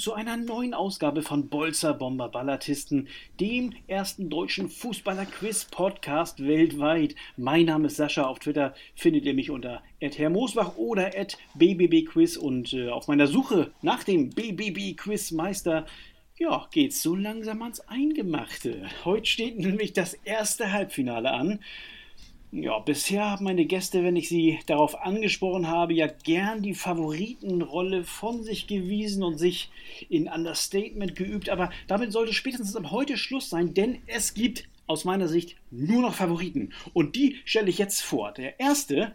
Zu einer neuen Ausgabe von Bolzer Bomber Ballatisten, dem ersten deutschen Fußballer-Quiz-Podcast weltweit. Mein Name ist Sascha. Auf Twitter findet ihr mich unter @herrmoosbach oder @bbbquiz und äh, auf meiner Suche nach dem BBB-Quizmeister ja, geht's so langsam ans Eingemachte. Heute steht nämlich das erste Halbfinale an. Ja, bisher haben meine Gäste, wenn ich sie darauf angesprochen habe, ja gern die Favoritenrolle von sich gewiesen und sich in Understatement geübt. Aber damit sollte spätestens ab heute Schluss sein, denn es gibt aus meiner Sicht nur noch Favoriten. Und die stelle ich jetzt vor. Der erste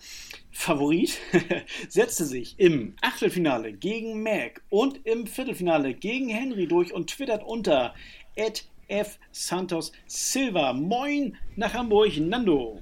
Favorit setzte sich im Achtelfinale gegen Mac und im Viertelfinale gegen Henry durch und twittert unter F. Santos Silva. Moin nach Hamburg, Nando.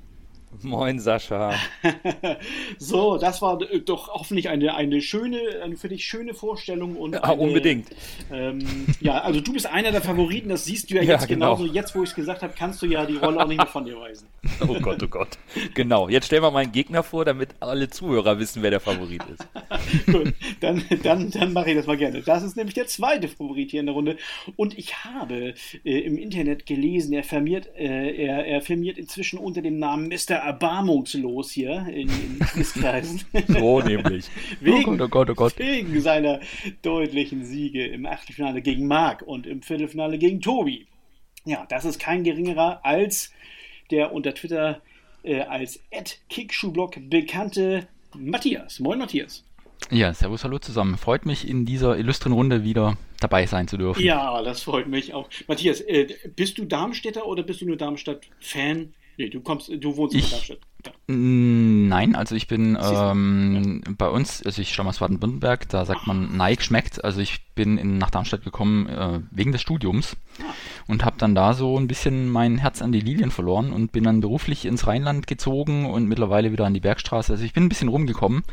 Moin, Sascha. so, das war doch hoffentlich eine, eine schöne, eine für dich schöne Vorstellung. Und ja, eine, unbedingt. Ähm, ja, also du bist einer der Favoriten, das siehst du ja jetzt ja, genau. genauso. Jetzt, wo ich es gesagt habe, kannst du ja die Rolle auch nicht mehr von dir weisen. oh Gott, oh Gott. Genau, jetzt stellen wir meinen Gegner vor, damit alle Zuhörer wissen, wer der Favorit ist. Gut, dann, dann, dann mache ich das mal gerne. Das ist nämlich der zweite Favorit hier in der Runde. Und ich habe äh, im Internet gelesen, er firmiert, äh, er, er firmiert inzwischen unter dem Namen Mr erbarmungslos hier in, in Quizkreisen. so nämlich. wegen, oh Gott, oh Gott, oh Gott. Wegen seiner deutlichen Siege im Achtelfinale gegen Marc und im Viertelfinale gegen Tobi. Ja, das ist kein geringerer als der unter Twitter äh, als Kickschuhblock bekannte Matthias. Moin Matthias. Ja, servus, hallo zusammen. Freut mich, in dieser illustren Runde wieder dabei sein zu dürfen. Ja, das freut mich auch. Matthias, äh, bist du Darmstädter oder bist du nur Darmstadt-Fan? Nee, du kommst, du wohnst ich, in Darmstadt. Nein, also ich bin ähm, ja. bei uns, also ich stamme aus Baden-Württemberg, da sagt man Nike schmeckt. Also ich bin in, nach Darmstadt gekommen äh, wegen des Studiums ah. und habe dann da so ein bisschen mein Herz an die Lilien verloren und bin dann beruflich ins Rheinland gezogen und mittlerweile wieder an die Bergstraße. Also ich bin ein bisschen rumgekommen,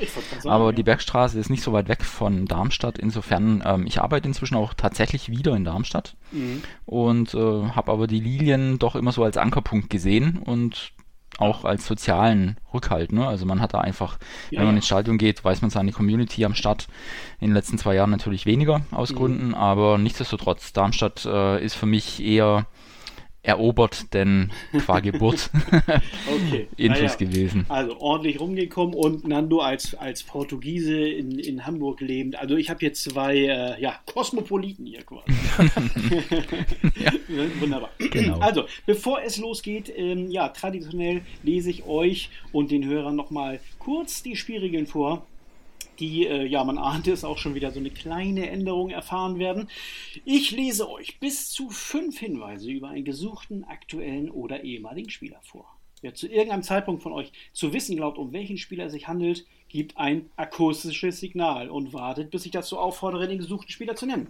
sagen, aber ja. die Bergstraße ist nicht so weit weg von Darmstadt. Insofern, ähm, ich arbeite inzwischen auch tatsächlich wieder in Darmstadt mhm. und äh, habe aber die Lilien doch immer so als Ankerpunkt gesehen und auch als sozialen Rückhalt. Ne? Also man hat da einfach, ja, wenn man ins Stadion geht, weiß man seine Community am Start in den letzten zwei Jahren natürlich weniger aus mhm. Gründen, aber nichtsdestotrotz, Darmstadt äh, ist für mich eher erobert, denn qua Geburt okay. Intus naja. gewesen. Also ordentlich rumgekommen und Nando als, als Portugiese in, in Hamburg lebend. Also ich habe hier zwei äh, ja, Kosmopoliten hier quasi. ja. Wunderbar. Genau. Also, bevor es losgeht, ähm, ja, traditionell lese ich euch und den Hörern nochmal kurz die Spielregeln vor die, äh, ja, man ahnt es, auch schon wieder so eine kleine Änderung erfahren werden. Ich lese euch bis zu fünf Hinweise über einen gesuchten, aktuellen oder ehemaligen Spieler vor. Wer zu irgendeinem Zeitpunkt von euch zu wissen glaubt, um welchen Spieler es sich handelt, gibt ein akustisches Signal und wartet, bis ich dazu auffordere, den gesuchten Spieler zu nennen.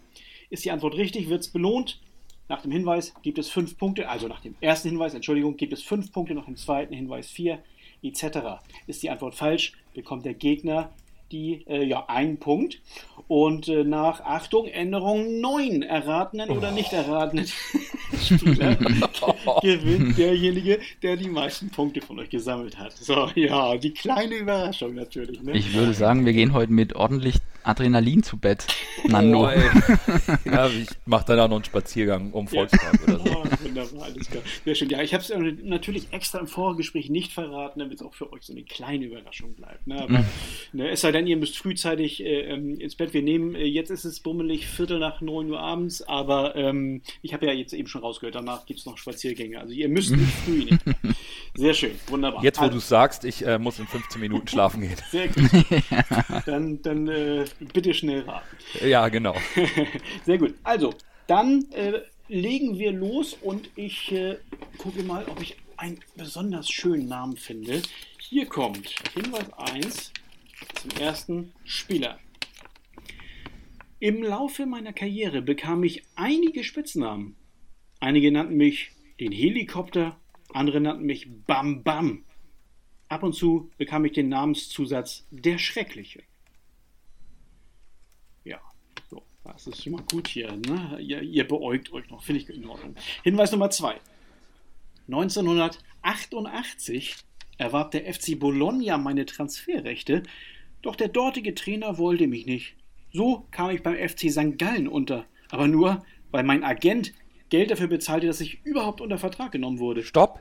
Ist die Antwort richtig, wird es belohnt. Nach dem Hinweis gibt es fünf Punkte, also nach dem ersten Hinweis, Entschuldigung, gibt es fünf Punkte, nach dem zweiten Hinweis vier, etc. Ist die Antwort falsch, bekommt der Gegner die äh, ja einen Punkt. Und äh, nach Achtung, Änderung 9 erratenen oh. oder nicht erratenen Spieler gewinnt derjenige, der die meisten Punkte von euch gesammelt hat. So, ja, die kleine Überraschung natürlich. Ne? Ich würde sagen, wir gehen heute mit ordentlich Adrenalin zu Bett, Nando. Oh, ja, ich mache dann auch noch einen Spaziergang um Volkspark ja. oder so. Oh, wunderbar, alles klar. Sehr schön. Ja, ich habe es natürlich extra im Vorgespräch nicht verraten, damit es auch für euch so eine kleine Überraschung bleibt. Ne? Aber, mhm. ne, es sei denn, ihr müsst frühzeitig äh, ähm, ins Bett. Wir nehmen, äh, jetzt ist es bummelig, Viertel nach 9 Uhr abends, aber ähm, ich habe ja jetzt eben schon rausgehört, danach gibt es noch Spaziergänge. Also ihr müsst nicht früh nehmen. Sehr schön, wunderbar. Jetzt, wo also, du sagst, ich äh, muss in 15 Minuten schlafen gehen. Sehr gut. Dann, dann äh, bitte schnell raten. Ja, genau. Sehr gut. Also, dann äh, legen wir los und ich gucke mal, ob ich einen besonders schönen Namen finde. Hier kommt Hinweis 1 zum ersten Spieler. Im Laufe meiner Karriere bekam ich einige Spitznamen. Einige nannten mich den Helikopter, andere nannten mich Bam Bam. Ab und zu bekam ich den Namenszusatz der Schreckliche. Ja, so, das ist mal gut hier. Ne? Ihr, ihr beäugt euch noch, finde ich in Ordnung. Hinweis Nummer zwei. 1988 erwarb der FC Bologna meine Transferrechte, doch der dortige Trainer wollte mich nicht. So kam ich beim FC St. Gallen unter. Aber nur, weil mein Agent Geld dafür bezahlte, dass ich überhaupt unter Vertrag genommen wurde. Stopp!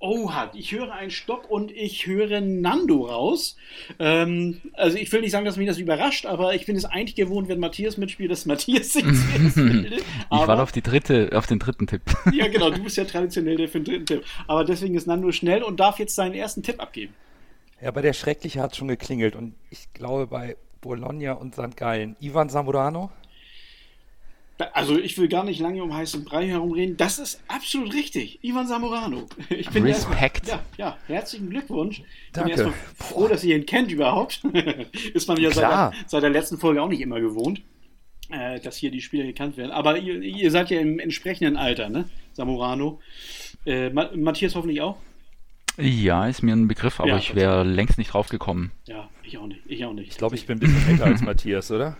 Oha, ich höre einen Stopp und ich höre Nando raus. Ähm, also ich will nicht sagen, dass mich das überrascht, aber ich bin es eigentlich gewohnt, wenn Matthias mitspielt, dass Matthias sich bildet. Ich warte auf, die dritte, auf den dritten Tipp. ja, genau, du bist ja traditionell der für den dritten Tipp. Aber deswegen ist Nando schnell und darf jetzt seinen ersten Tipp abgeben. Ja, bei der Schreckliche hat schon geklingelt und ich glaube bei Bologna und St. Gallen. Ivan Zamorano? Also ich will gar nicht lange um heißen Brei herumreden. Das ist absolut richtig. Ivan Samorano. Ich bin Respekt. ja, ja, herzlichen Glückwunsch. Danke. Ich bin erstmal froh, dass ihr ihn kennt überhaupt. ist man ja seit der, seit der, letzten Folge auch nicht immer gewohnt, äh, dass hier die Spieler gekannt werden. Aber ihr, ihr, seid ja im entsprechenden Alter, ne? Samorano. Äh, Matthias hoffentlich auch? Ja, ist mir ein Begriff, aber ja, ich wäre längst nicht drauf gekommen. Ja, ich auch nicht. Ich auch nicht. Ich glaube, ich bin ein bisschen älter als Matthias, oder?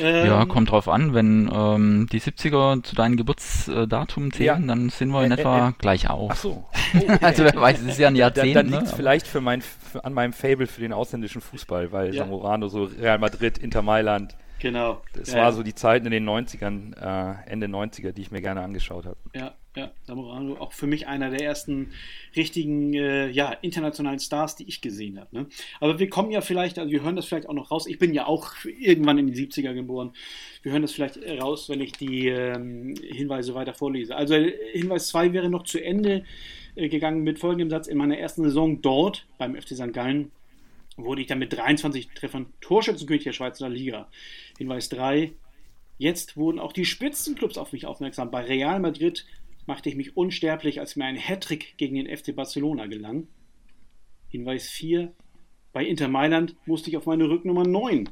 Ähm, ja, kommt drauf an. Wenn ähm, die 70er zu deinem Geburtsdatum zählen, ja. dann sind wir in etwa äh, äh, gleich auf. Ach so. Oh, also wer weiß, es ist ja ein Jahrzehnt. Dann, dann liegt es ne? vielleicht für mein, für, an meinem Fable für den ausländischen Fußball, weil ja. Zamorano, so Real Madrid, Inter Mailand, Genau. Das ja, war so die Zeiten in den 90ern, äh, Ende 90er, die ich mir gerne angeschaut habe. Ja, ja, Zamorano, auch für mich einer der ersten richtigen, äh, ja, internationalen Stars, die ich gesehen habe. Ne? Aber wir kommen ja vielleicht, also wir hören das vielleicht auch noch raus. Ich bin ja auch irgendwann in die 70er geboren. Wir hören das vielleicht raus, wenn ich die ähm, Hinweise weiter vorlese. Also Hinweis 2 wäre noch zu Ende äh, gegangen mit folgendem Satz. In meiner ersten Saison dort beim FC St. Gallen wurde ich dann mit 23 Treffern Torschützenkönig der Schweizer Liga. Hinweis 3. Jetzt wurden auch die Spitzenclubs auf mich aufmerksam. Bei Real Madrid machte ich mich unsterblich, als mir ein Hattrick gegen den FC Barcelona gelang. Hinweis 4. Bei Inter Mailand musste ich auf meine Rücknummer 9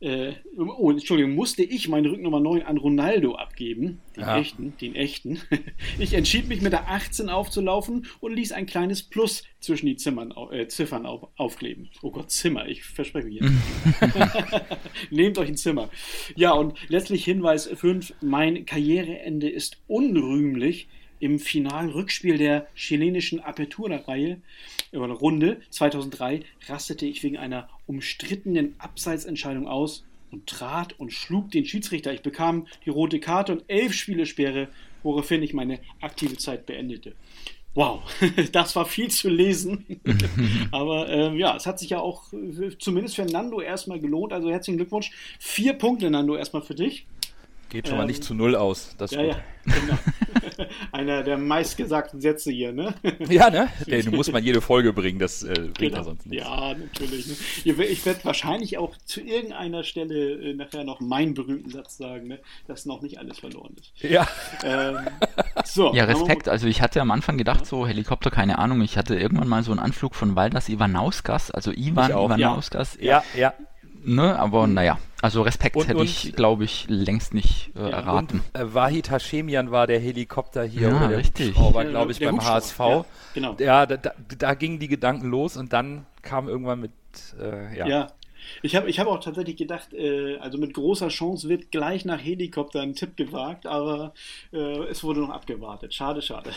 äh, oh, Entschuldigung, musste ich meine Rücknummer 9 an Ronaldo abgeben, den ja. echten, den echten. Ich entschied mich mit der 18 aufzulaufen und ließ ein kleines Plus zwischen die Zimmern, äh, Ziffern auf, aufkleben. Oh Gott, Zimmer, ich verspreche mich jetzt. Nehmt euch ein Zimmer. Ja, und letztlich Hinweis 5, mein Karriereende ist unrühmlich im Finalrückspiel der chilenischen Apertura-Reihe oder Runde 2003 rastete ich wegen einer umstrittenen Abseitsentscheidung aus und trat und schlug den Schiedsrichter. Ich bekam die rote Karte und elf Spielesperre, woraufhin ich meine aktive Zeit beendete. Wow, das war viel zu lesen. Aber ähm, ja, es hat sich ja auch äh, zumindest für Nando erstmal gelohnt. Also herzlichen Glückwunsch. Vier Punkte, Nando, erstmal für dich. Geht schon ähm, mal nicht zu null aus. Das ja, ja, genau. Einer der meistgesagten Sätze hier, ne? ja, ne? Den muss man jede Folge bringen, das äh, bringt genau. ja sonst nichts. Ja, natürlich. Ne? Ich werde wahrscheinlich auch zu irgendeiner Stelle äh, nachher noch meinen berühmten Satz sagen, ne? dass noch nicht alles verloren ist. Ja. Ähm, so, ja, Respekt. Also ich hatte am Anfang gedacht, so Helikopter, keine Ahnung, ich hatte irgendwann mal so einen Anflug von Waldas Ivanauskas, also Ivan Ivanauskas. Ja, ja. ja ne, aber naja, also Respekt und, hätte und, ich, glaube ich, längst nicht äh, ja, erraten. Und, äh, Wahid Hashemian war der Helikopter hier, ja, oder richtig. war, glaube ich, der, beim HSV. Ja, genau. Ja, da, da, da, gingen die Gedanken los und dann kam irgendwann mit, äh, ja. ja. Ich habe ich hab auch tatsächlich gedacht, äh, also mit großer Chance wird gleich nach Helikopter ein Tipp gewagt, aber äh, es wurde noch abgewartet. Schade, schade.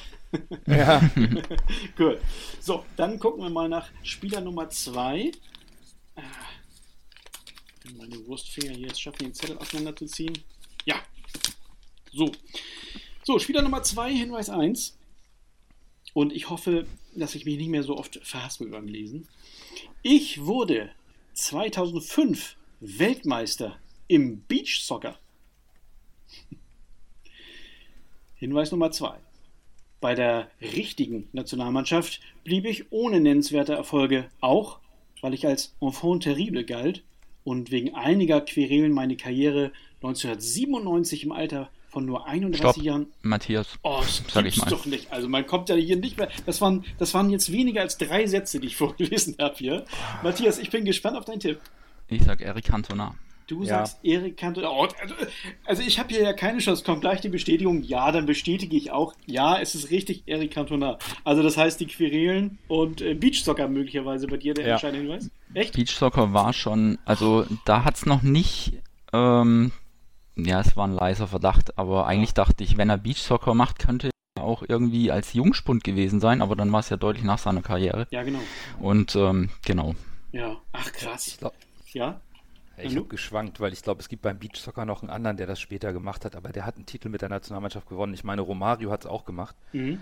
Ja. Gut. So, dann gucken wir mal nach Spieler Nummer 2 meine Wurstfinger hier jetzt schaffen, den Zettel auseinanderzuziehen. Ja. So. So, Spieler Nummer 2, Hinweis 1. Und ich hoffe, dass ich mich nicht mehr so oft verhaspel beim Lesen. Ich wurde 2005 Weltmeister im Beach Soccer. Hinweis Nummer 2. Bei der richtigen Nationalmannschaft blieb ich ohne nennenswerte Erfolge, auch weil ich als Enfant terrible galt und wegen einiger Querelen meine Karriere 1997 im Alter von nur 31 Stopp, Jahren. Matthias. Oh, das sag ich mal. doch nicht. Also man kommt ja hier nicht mehr. Das waren, das waren jetzt weniger als drei Sätze, die ich vorgelesen habe hier. Matthias, ich bin gespannt auf deinen Tipp. Ich sag Eric Cantona. Du ja. sagst Erik Cantona. Oh, also, also ich habe hier ja keine Chance. Kommt gleich die Bestätigung. Ja, dann bestätige ich auch. Ja, es ist richtig Erik Cantona. Also das heißt die Querelen und äh, Beachsoccer möglicherweise bei dir der ja. entscheidende Hinweis. Echt? Beachsoccer war schon, also da hat es noch nicht, ähm, ja, es war ein leiser Verdacht, aber eigentlich dachte ich, wenn er Beachsoccer macht, könnte er auch irgendwie als Jungspund gewesen sein, aber dann war es ja deutlich nach seiner Karriere. Ja, genau. Und ähm, genau. Ja, ach krass. Ja? Ich habe geschwankt, weil ich glaube, es gibt beim Beachsoccer noch einen anderen, der das später gemacht hat, aber der hat einen Titel mit der Nationalmannschaft gewonnen. Ich meine, Romario hat es auch gemacht. Mhm.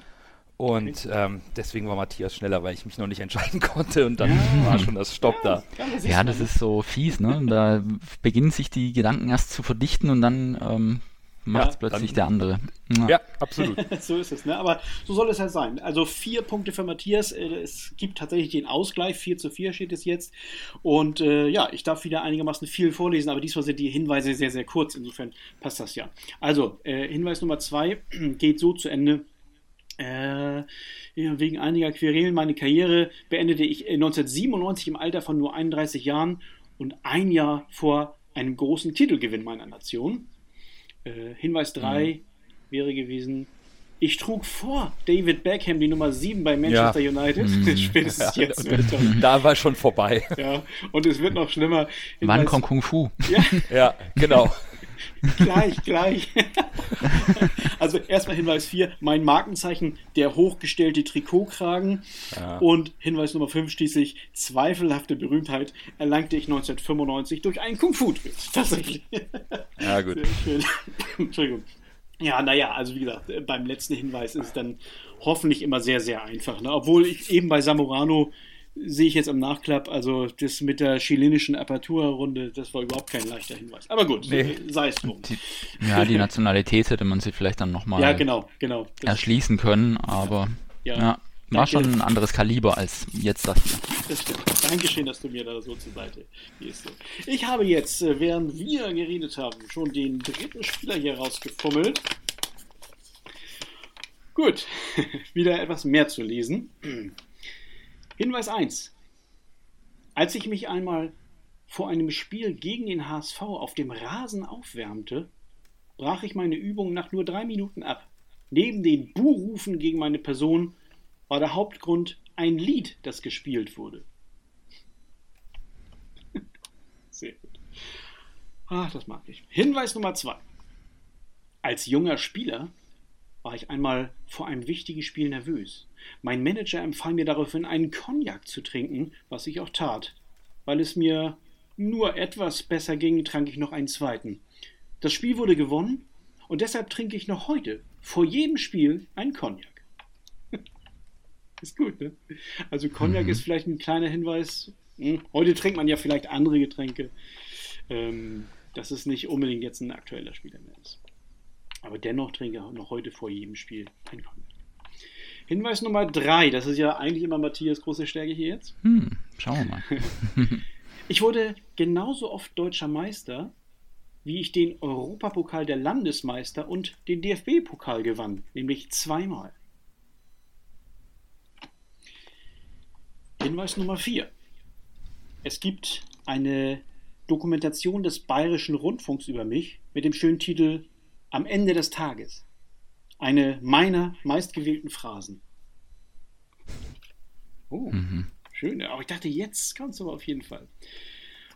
Und ähm, deswegen war Matthias schneller, weil ich mich noch nicht entscheiden konnte und dann ja. war schon das Stopp ja, da. Ja, das ist so fies, ne? Da beginnen sich die Gedanken erst zu verdichten und dann ähm, macht es ja, plötzlich der andere. Ja, ja absolut. so ist es, ne? Aber so soll es halt sein. Also vier Punkte für Matthias. Äh, es gibt tatsächlich den Ausgleich. 4 zu 4 steht es jetzt. Und äh, ja, ich darf wieder einigermaßen viel vorlesen, aber diesmal sind die Hinweise sehr, sehr kurz. Insofern passt das ja. Also, äh, Hinweis Nummer zwei geht so zu Ende. Äh, wegen einiger Querelen meine Karriere beendete ich 1997 im Alter von nur 31 Jahren und ein Jahr vor einem großen Titelgewinn meiner Nation. Äh, Hinweis 3 mhm. wäre gewesen, ich trug vor David Beckham die Nummer 7 bei Manchester ja. United. Mhm. Spätestens ja, jetzt. Da war schon vorbei. Ja, und es wird noch schlimmer. Hinweis, Wann kommt Kung Fu? Ja, ja genau. Gleich, gleich. also erstmal Hinweis 4, mein Markenzeichen, der hochgestellte Trikotkragen. Ja. Und Hinweis Nummer 5 schließlich, zweifelhafte Berühmtheit erlangte ich 1995 durch einen Kung-Fu-Trick. Tatsächlich. Ja, gut. Entschuldigung. Ja, naja, also wie gesagt, beim letzten Hinweis ist es dann hoffentlich immer sehr, sehr einfach. Ne? Obwohl ich eben bei Samurano sehe ich jetzt am Nachklapp, also das mit der chilenischen Apertura-Runde, das war überhaupt kein leichter Hinweis. Aber gut, nee. sei es drum. Die, ja, die Nationalität hätte man sich vielleicht dann nochmal ja, genau, genau. erschließen können, aber ja, ja war schon ein anderes Kaliber als jetzt das hier. Das stimmt. Dankeschön, dass du mir da so zur Seite gehst. Ich habe jetzt, äh, während wir geredet haben, schon den dritten Spieler hier rausgefummelt. Gut, wieder etwas mehr zu lesen. Hinweis 1. Als ich mich einmal vor einem Spiel gegen den HSV auf dem Rasen aufwärmte, brach ich meine Übung nach nur drei Minuten ab. Neben den Buhrufen gegen meine Person war der Hauptgrund ein Lied, das gespielt wurde. Sehr gut. Ach, das mag ich. Hinweis Nummer 2. Als junger Spieler war ich einmal vor einem wichtigen Spiel nervös. Mein Manager empfahl mir daraufhin, einen Cognac zu trinken, was ich auch tat. Weil es mir nur etwas besser ging, trank ich noch einen zweiten. Das Spiel wurde gewonnen und deshalb trinke ich noch heute vor jedem Spiel einen Cognac. ist gut, ne? Also Cognac mhm. ist vielleicht ein kleiner Hinweis. Hm, heute trinkt man ja vielleicht andere Getränke. Ähm, dass es nicht unbedingt jetzt ein aktueller Spieler mehr ist. Aber dennoch trinke ich noch heute vor jedem Spiel ein Cognac. Hinweis Nummer drei, das ist ja eigentlich immer Matthias große Stärke hier jetzt. Hm, schauen wir mal. ich wurde genauso oft deutscher Meister, wie ich den Europapokal der Landesmeister und den DFB-Pokal gewann, nämlich zweimal. Hinweis Nummer vier. Es gibt eine Dokumentation des Bayerischen Rundfunks über mich mit dem schönen Titel Am Ende des Tages eine meiner meistgewählten Phrasen. Oh, mhm. schön. Aber ich dachte, jetzt kannst du aber auf jeden Fall.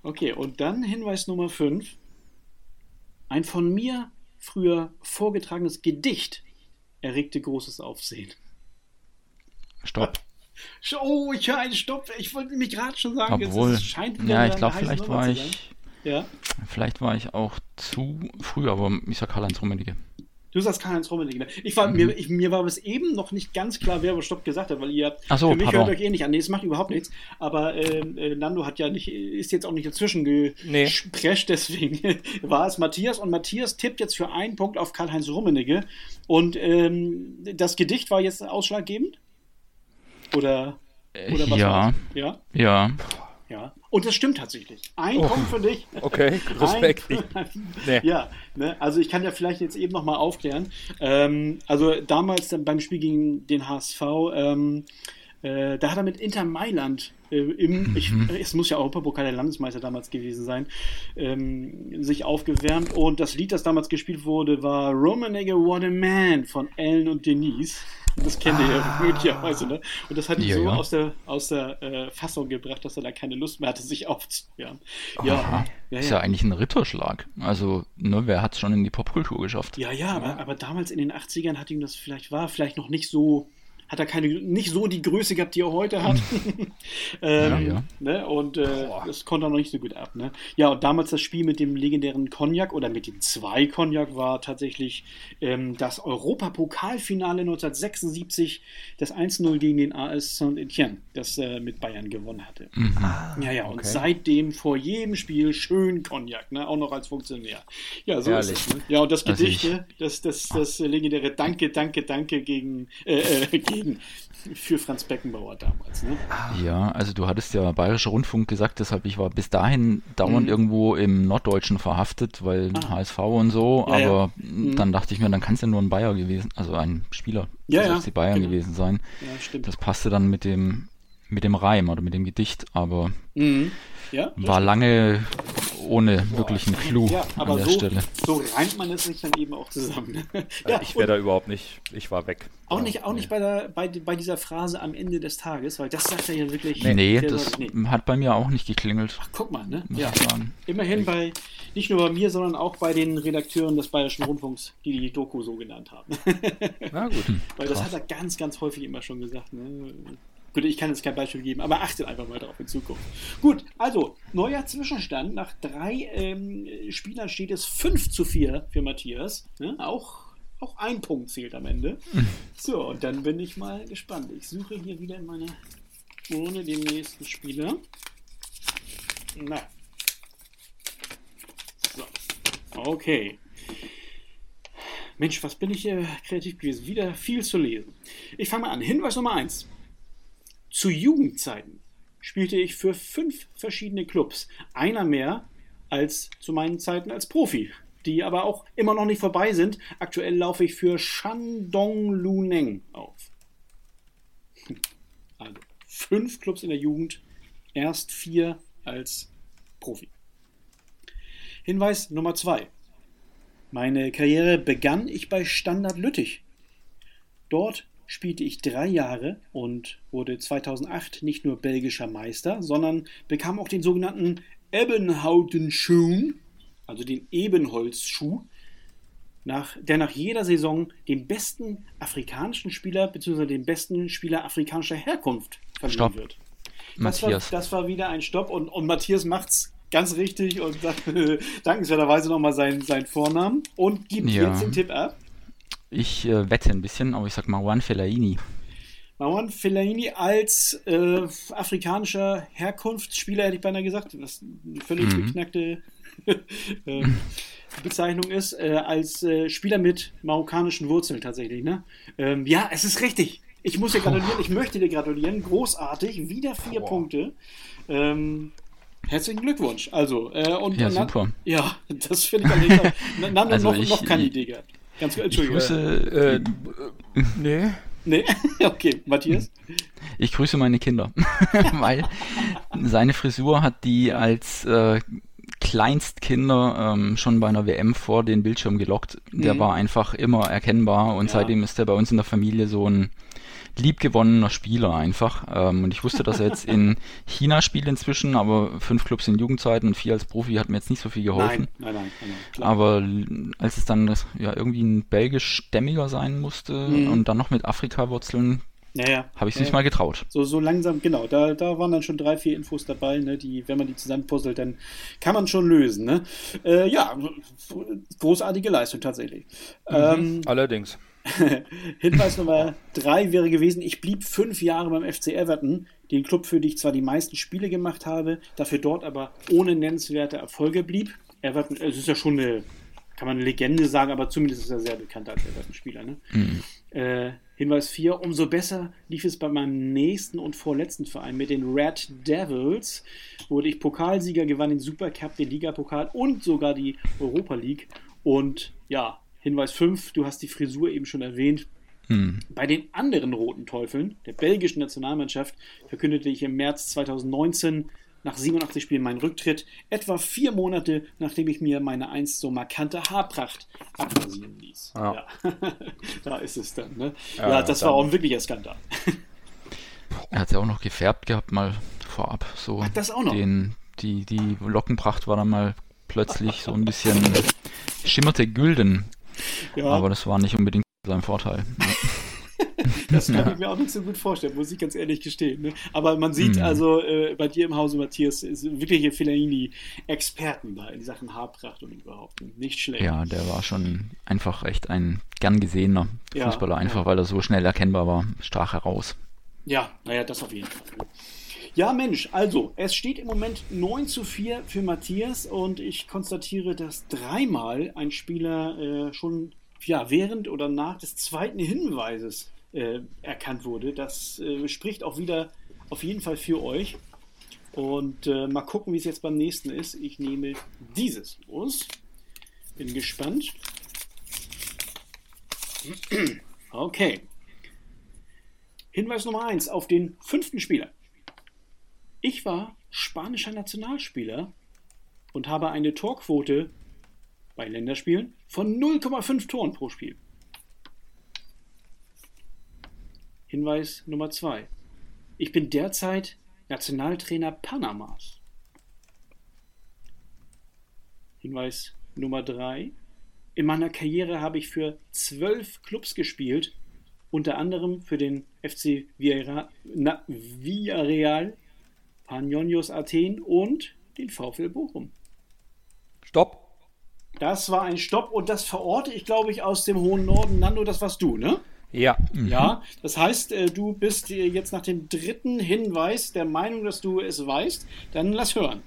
Okay, und dann Hinweis Nummer 5. Ein von mir früher vorgetragenes Gedicht erregte großes Aufsehen. Stopp. Oh, ich höre einen Stopp. Ich wollte nämlich gerade schon sagen, Obwohl, es scheint Ja, ich glaube, vielleicht war ich. Ja? Vielleicht war ich auch zu früh, aber ich sag Karl-Heinz Rummenigge. Du sagst Karl-Heinz Rummenigge. Ich war, mhm. mir, ich, mir war bis eben noch nicht ganz klar, wer Stopp gesagt hat, weil ihr so, für mich pardon. hört euch eh nicht an. Nee, es macht überhaupt nichts. Aber ähm, äh, Nando hat ja nicht, ist jetzt auch nicht dazwischen gesprescht, nee. deswegen war es Matthias. Und Matthias tippt jetzt für einen Punkt auf Karl-Heinz Rummenigge. Und ähm, das Gedicht war jetzt ausschlaggebend? Oder, oder was? Ja. Ja. Ja. Ja. Und das stimmt tatsächlich. Ein oh, Punkt für dich. Okay, Respekt. Ein, nee. Ja, ne, also ich kann ja vielleicht jetzt eben nochmal aufklären. Ähm, also damals beim Spiel gegen den HSV, ähm, äh, da hat er mit Inter Mailand äh, im, mhm. ich, es muss ja Europapokal der Landesmeister damals gewesen sein, ähm, sich aufgewärmt. Und das Lied, das damals gespielt wurde, war Romanege What a Man von Ellen und Denise. Das kennt ihr ja möglicherweise, ne? Und das hat ihn ja, so ja. aus der, aus der äh, Fassung gebracht, dass er da keine Lust mehr hatte, sich aufzuwärmen. Ja, ja, ist ja eigentlich ein Ritterschlag. Also, ne, wer hat es schon in die Popkultur geschafft? Ja, ja, aber, aber damals in den 80ern hat ihm das vielleicht, war vielleicht noch nicht so hat er keine, nicht so die Größe gehabt, die er heute hat. ähm, ja, ja. Ne? Und äh, das konnte er noch nicht so gut ab. Ne? Ja, und damals das Spiel mit dem legendären Cognac oder mit den zwei Cognac war tatsächlich ähm, das Europapokalfinale 1976, das 1-0 gegen den AS Saint-Etienne, das äh, mit Bayern gewonnen hatte. Mhm. ja, ja, und seitdem vor jedem Spiel schön Cognac, ne? auch noch als Funktionär. Ja, so Ehrlich. ist es. Ne? Ja, und das Gedicht, also das, das, das legendäre Danke, Danke, Danke gegen, äh, äh, gegen für Franz Beckenbauer damals. Ne? Ja, also du hattest ja Bayerischer Rundfunk gesagt, deshalb ich war bis dahin dauernd mhm. irgendwo im Norddeutschen verhaftet, weil ah. HSV und so, ja, aber ja. Mhm. dann dachte ich mir, dann kann es ja nur ein Bayer gewesen, also ein Spieler ja, ja. die Bayern genau. gewesen sein. Ja, stimmt. Das passte dann mit dem mit dem Reim oder mit dem Gedicht, aber mhm. ja, war lange ohne Boah. wirklichen Clou ja, aber an der so, Stelle. So reimt man es sich dann eben auch zusammen. Ne? ja, ich wäre da überhaupt nicht, ich war weg. Auch nicht, auch nee. nicht bei, der, bei, bei dieser Phrase am Ende des Tages, weil das sagt er ja wirklich. Nee, nee das nee. hat bei mir auch nicht geklingelt. Ach, guck mal, ne? Ja. Immerhin bei, nicht nur bei mir, sondern auch bei den Redakteuren des Bayerischen Rundfunks, die die Doku so genannt haben. Na gut. weil das Krass. hat er ganz, ganz häufig immer schon gesagt. Ne? Gut, ich kann jetzt kein Beispiel geben, aber achtet einfach mal darauf in Zukunft. Gut, also neuer Zwischenstand. Nach drei ähm, Spielern steht es 5 zu 4 für Matthias. Ne? Auch, auch ein Punkt zählt am Ende. So, und dann bin ich mal gespannt. Ich suche hier wieder in meiner Urne den nächsten Spieler. Na. So. Okay. Mensch, was bin ich hier kreativ gewesen? Wieder viel zu lesen. Ich fange mal an. Hinweis Nummer 1. Zu Jugendzeiten spielte ich für fünf verschiedene Clubs. Einer mehr als zu meinen Zeiten als Profi, die aber auch immer noch nicht vorbei sind. Aktuell laufe ich für Shandong Luneng auf. Also fünf Clubs in der Jugend, erst vier als Profi. Hinweis Nummer zwei. Meine Karriere begann ich bei Standard Lüttich. Dort spielte ich drei Jahre und wurde 2008 nicht nur belgischer Meister, sondern bekam auch den sogenannten Ebenhautenschuh, also den Ebenholzschuh, nach, der nach jeder Saison dem besten afrikanischen Spieler bzw. dem besten Spieler afrikanischer Herkunft verliehen Stopp. wird. Das war, das war, wieder ein Stopp und, und Matthias macht's ganz richtig und sagt dankenswerterweise nochmal seinen, seinen Vornamen und gibt ja. jetzt den Tipp ab. Ich äh, wette ein bisschen, aber ich sag Marwan Fellaini. Marwan Fellaini als äh, afrikanischer Herkunftsspieler, hätte ich beinahe gesagt, was eine völlig mhm. beknackte äh, Bezeichnung ist, äh, als äh, Spieler mit marokkanischen Wurzeln tatsächlich. Ne? Ähm, ja, es ist richtig. Ich muss dir gratulieren, ich möchte dir gratulieren. Großartig, wieder vier oh. Punkte. Ähm, Herzlichen Glückwunsch. Also, äh, und ja, super. Ja, das finde ich allerdings. Nando also noch, ich, noch keine Idee gehabt. Ganz kurz, Entschuldigung. Ich grüße, äh, nee. Nee, okay, Matthias. Ich grüße meine Kinder, weil seine Frisur hat die als äh, Kleinstkinder ähm, schon bei einer WM vor den Bildschirm gelockt. Der mhm. war einfach immer erkennbar und ja. seitdem ist er bei uns in der Familie so ein liebgewonnener Spieler einfach. Ähm, und ich wusste, dass er jetzt in China spielt inzwischen, aber fünf Clubs in Jugendzeiten und vier als Profi hat mir jetzt nicht so viel geholfen. Nein, nein, nein. nein aber als es dann ja, irgendwie ein belgisch-stämmiger sein musste mhm. und dann noch mit Afrika-Wurzeln, ja, ja. Habe ich es ja, nicht mal getraut. So, so langsam, genau. Da, da waren dann schon drei, vier Infos dabei, ne, die, wenn man die zusammenpuzzelt, dann kann man schon lösen. Ne? Äh, ja, großartige Leistung tatsächlich. Mhm. Ähm, Allerdings. Hinweis Nummer drei wäre gewesen, ich blieb fünf Jahre beim FC Everton, den Club, für den ich zwar die meisten Spiele gemacht habe, dafür dort aber ohne nennenswerte Erfolge blieb. Everton, es ist ja schon eine, kann man eine Legende sagen, aber zumindest ist er sehr bekannt als Everton-Spieler. Ne? Mhm. Äh, Hinweis 4, umso besser lief es bei meinem nächsten und vorletzten Verein mit den Red Devils. Wurde ich Pokalsieger, gewann den Supercup, den Ligapokal und sogar die Europa League. Und ja, Hinweis 5, du hast die Frisur eben schon erwähnt. Hm. Bei den anderen Roten Teufeln, der belgischen Nationalmannschaft, verkündete ich im März 2019 nach 87 Spielen meinen Rücktritt, etwa vier Monate nachdem ich mir meine einst so markante Haarpracht abrasieren ließ. Ja. ja. da ist es dann. Ne? Ja, ja, das dann. war auch ein wirklicher Skandal. er hat ja auch noch gefärbt gehabt, mal vorab. So Ach, das auch noch? Den, die, die Lockenpracht war dann mal plötzlich so ein bisschen schimmerte gülden. Ja. Aber das war nicht unbedingt sein Vorteil. das kann ich mir auch nicht so gut vorstellen, muss ich ganz ehrlich gestehen. Ne? Aber man sieht mhm. also äh, bei dir im Hause, Matthias, ist wirkliche Fellaini-Experten da in Sachen Haarpracht und überhaupt. Nicht schlecht. Ja, der war schon einfach echt ein gern gesehener Fußballer, ja, einfach ja. weil er so schnell erkennbar war, strach heraus. Ja, naja, das auf jeden Fall. Ja, Mensch, also, es steht im Moment 9 zu 4 für Matthias und ich konstatiere, dass dreimal ein Spieler äh, schon ja, während oder nach des zweiten Hinweises äh, erkannt wurde. Das äh, spricht auch wieder auf jeden Fall für euch. Und äh, mal gucken, wie es jetzt beim nächsten ist. Ich nehme dieses los. Bin gespannt. Okay. Hinweis Nummer 1 auf den fünften Spieler. Ich war spanischer Nationalspieler und habe eine Torquote bei Länderspielen von 0,5 Toren pro Spiel. Hinweis Nummer 2. Ich bin derzeit Nationaltrainer Panamas. Hinweis Nummer 3. In meiner Karriere habe ich für zwölf Clubs gespielt, unter anderem für den FC Villarreal, Panionios Athen und den VfL Bochum. Stopp. Das war ein Stopp und das verorte ich, glaube ich, aus dem hohen Norden. Nando, das warst du, ne? Ja. Mhm. Ja, das heißt, äh, du bist jetzt nach dem dritten Hinweis der Meinung, dass du es weißt. Dann lass hören.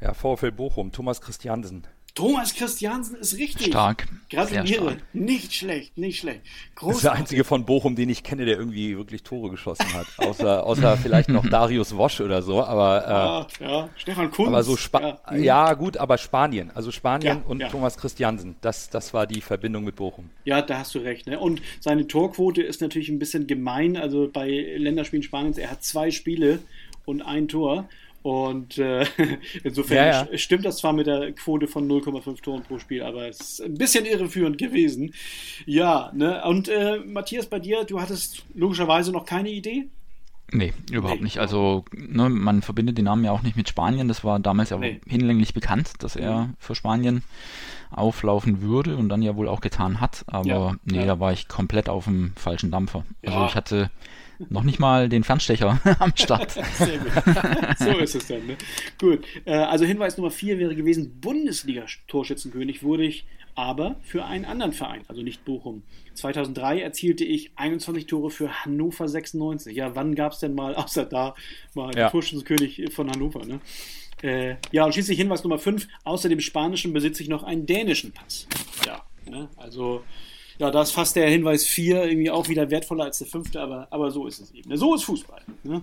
Ja, VfL Bochum, Thomas Christiansen. Thomas Christiansen ist richtig. Stark. Gratuliere. Nicht schlecht, nicht schlecht. Großartig. Das ist der einzige von Bochum, den ich kenne, der irgendwie wirklich Tore geschossen hat. Außer, außer vielleicht noch Darius Wosch oder so, aber. Äh, ja, ja, Stefan Kunz. Aber so Spa ja. ja. gut, aber Spanien. Also Spanien ja, und ja. Thomas Christiansen. Das, das war die Verbindung mit Bochum. Ja, da hast du recht. Ne? Und seine Torquote ist natürlich ein bisschen gemein. Also bei Länderspielen Spaniens, er hat zwei Spiele und ein Tor. Und äh, insofern ja, ja. stimmt das zwar mit der Quote von 0,5 Toren pro Spiel, aber es ist ein bisschen irreführend gewesen. Ja, ne? Und äh, Matthias, bei dir, du hattest logischerweise noch keine Idee? Nee, überhaupt nee. nicht. Also ne, man verbindet den Namen ja auch nicht mit Spanien. Das war damals ja nee. hinlänglich bekannt, dass er mhm. für Spanien auflaufen würde und dann ja wohl auch getan hat. Aber ja, nee, ja. da war ich komplett auf dem falschen Dampfer. Also ich hatte noch nicht mal den Fernstecher am Start. Sehr gut. So ist es dann. Ne? Gut. Äh, also Hinweis Nummer 4 wäre gewesen, Bundesliga-Torschützenkönig wurde ich aber für einen anderen Verein, also nicht Bochum. 2003 erzielte ich 21 Tore für Hannover 96. Ja, wann gab es denn mal, außer da, mal ja. Torschützenkönig von Hannover, ne? Äh, ja, und schließlich Hinweis Nummer 5, außer dem Spanischen besitze ich noch einen dänischen Pass. Ja, ne? also ja, da ist fast der Hinweis 4 irgendwie auch wieder wertvoller als der fünfte, aber, aber so ist es eben. So ist Fußball. Ne?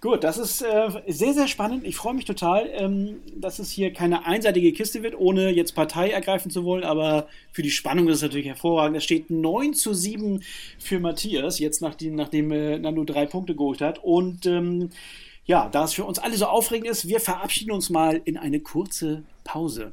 Gut, das ist äh, sehr, sehr spannend. Ich freue mich total, ähm, dass es hier keine einseitige Kiste wird, ohne jetzt Partei ergreifen zu wollen, aber für die Spannung ist es natürlich hervorragend. Es steht 9 zu 7 für Matthias, jetzt nachdem, nachdem äh, Nando drei Punkte geholt hat. Und ähm, ja, da es für uns alle so aufregend ist, wir verabschieden uns mal in eine kurze Pause.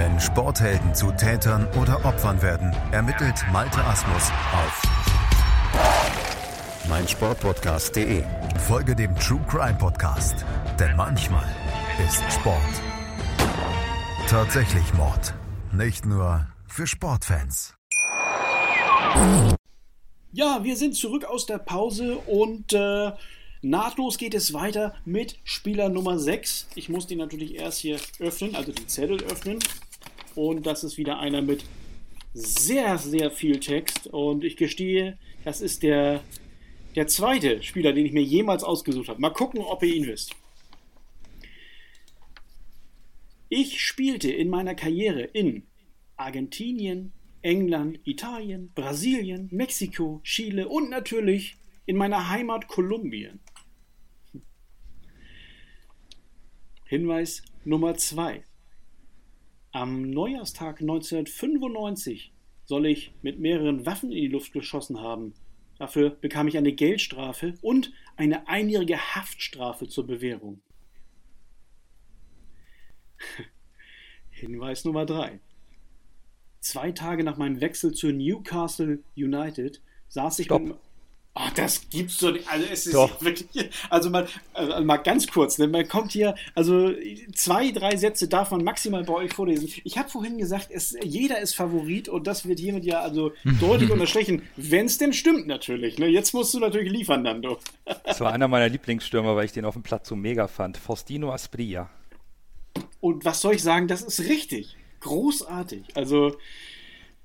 Wenn Sporthelden zu Tätern oder Opfern werden, ermittelt Malte Asmus auf meinsportpodcast.de. Folge dem True Crime Podcast, denn manchmal ist Sport tatsächlich Mord. Nicht nur für Sportfans. Ja, wir sind zurück aus der Pause und äh, nahtlos geht es weiter mit Spieler Nummer 6. Ich muss den natürlich erst hier öffnen, also den Zettel öffnen. Und das ist wieder einer mit sehr, sehr viel Text. Und ich gestehe, das ist der, der zweite Spieler, den ich mir jemals ausgesucht habe. Mal gucken, ob ihr ihn wisst. Ich spielte in meiner Karriere in Argentinien, England, Italien, Brasilien, Mexiko, Chile und natürlich in meiner Heimat Kolumbien. Hinweis Nummer 2. Am Neujahrstag 1995 soll ich mit mehreren Waffen in die Luft geschossen haben, Dafür bekam ich eine Geldstrafe und eine einjährige Haftstrafe zur Bewährung. Hinweis Nummer 3. Zwei Tage nach meinem Wechsel zu Newcastle United saß ich Stopp. mit. Oh, das gibt's so nicht. Also es ist Doch. wirklich. Also mal, also mal ganz kurz, ne? man kommt hier, also zwei, drei Sätze darf man maximal bei euch vorlesen. Ich habe vorhin gesagt, es, jeder ist Favorit und das wird hiermit ja also deutlich unterstrichen, wenn es denn stimmt natürlich. Ne? Jetzt musst du natürlich liefern, Nando. Das war einer meiner Lieblingsstürmer, weil ich den auf dem Platz so mega fand. Faustino Aspria. Und was soll ich sagen, das ist richtig. Großartig. Also,